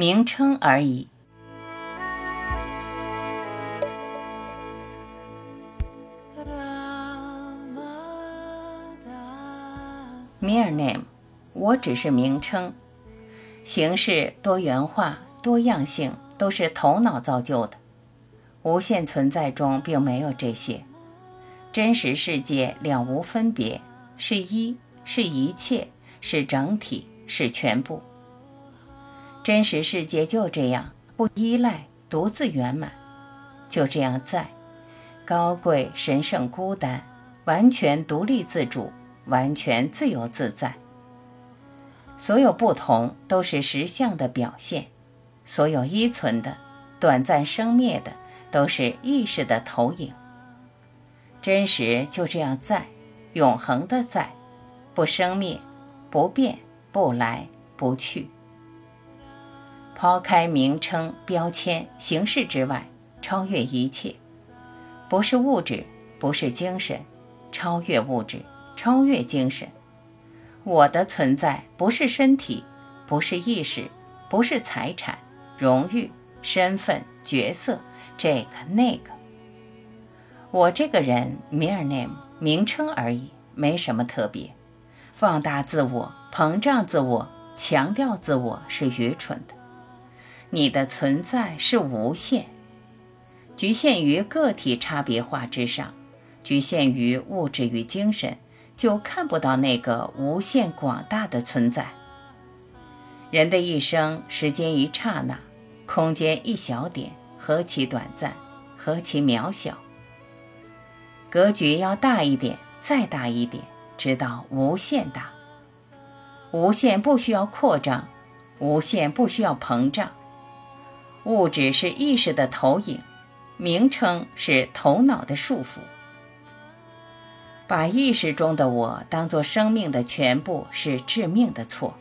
名称而已。Mere name，我只是名称，形式多元化、多样性都是头脑造就的。无限存在中并没有这些，真实世界两无分别，是一，是一切，是整体，是全部。真实世界就这样，不依赖，独自圆满，就这样在，高贵、神圣、孤单，完全独立自主。完全自由自在。所有不同都是实相的表现，所有依存的、短暂生灭的，都是意识的投影。真实就这样在，永恒的在，不生灭，不变，不来不去。抛开名称、标签、形式之外，超越一切，不是物质，不是精神，超越物质。超越精神，我的存在不是身体，不是意识，不是财产、荣誉、身份、角色，这个那个。我这个人，mere name，名称而已，没什么特别。放大自我，膨胀自我，强调自我是愚蠢的。你的存在是无限，局限于个体差别化之上，局限于物质与精神。就看不到那个无限广大的存在。人的一生，时间一刹那，空间一小点，何其短暂，何其渺小。格局要大一点，再大一点，直到无限大。无限不需要扩张，无限不需要膨胀。物质是意识的投影，名称是头脑的束缚。把意识中的我当作生命的全部是致命的错，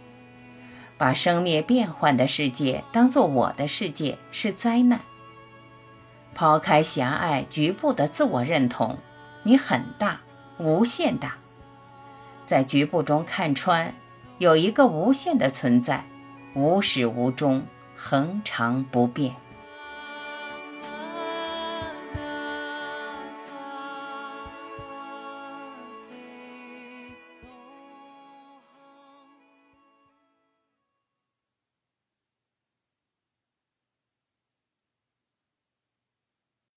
把生灭变幻的世界当作我的世界是灾难。抛开狭隘局部的自我认同，你很大，无限大，在局部中看穿，有一个无限的存在，无始无终，恒常不变。